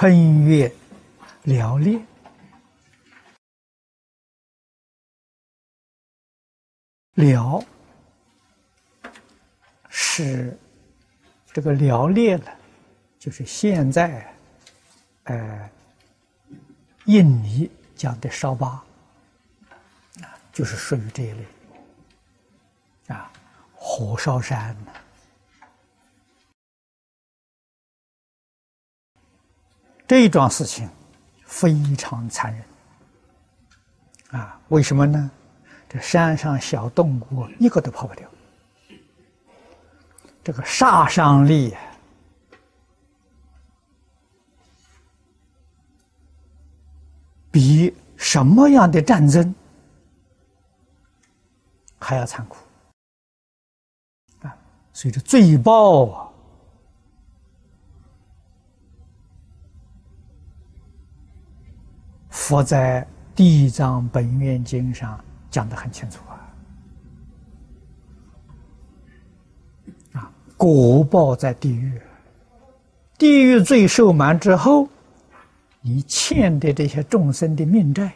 春月寥烈，寥是这个寥烈呢，就是现在呃印尼讲的烧巴啊，就是属于这一类啊，火烧山。这一桩事情非常残忍啊！为什么呢？这山上小动物一个都跑不掉，这个杀伤力比什么样的战争还要残酷啊！所以这罪报啊！佛在《地藏本愿经》上讲的很清楚啊，啊，果报在地狱，地狱罪受满之后，你欠的这些众生的命债，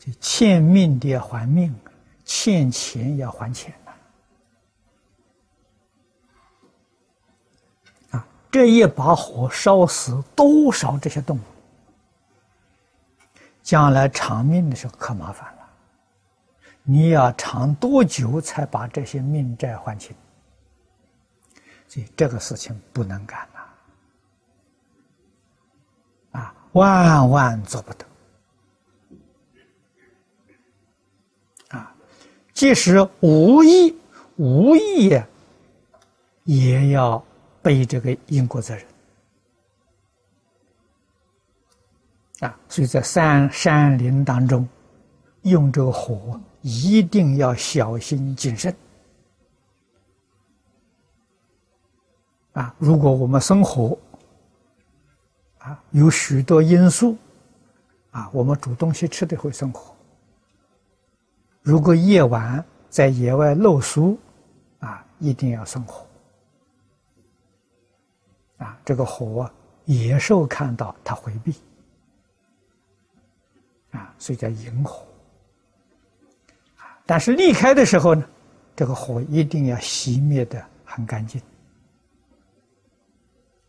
就欠命的要还命，欠钱要还钱呐啊，这一把火烧死多少这些动物？将来偿命的时候可麻烦了，你要长多久才把这些命债还清？所以这个事情不能干呐，啊，万万做不得，啊，即使无意无意也要背这个因果责任。啊，所以在山山林当中，用这个火一定要小心谨慎。啊，如果我们生火，啊，有许多因素，啊，我们煮东西吃的会生火。如果夜晚在野外露宿，啊，一定要生火。啊，这个火野兽看到它回避。啊，所以叫引火。但是离开的时候呢，这个火一定要熄灭的很干净。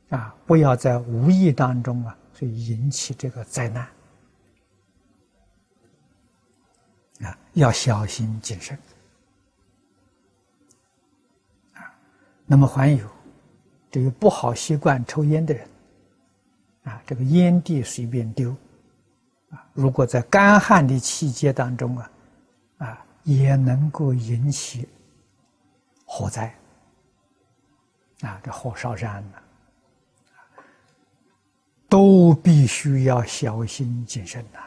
啊，不要在无意当中啊，所以引起这个灾难。啊，要小心谨慎。啊，那么还有这个不好习惯抽烟的人，啊，这个烟蒂随便丢。啊，如果在干旱的期间当中啊，啊，也能够引起火灾，啊，这火烧山呢，都必须要小心谨慎呐。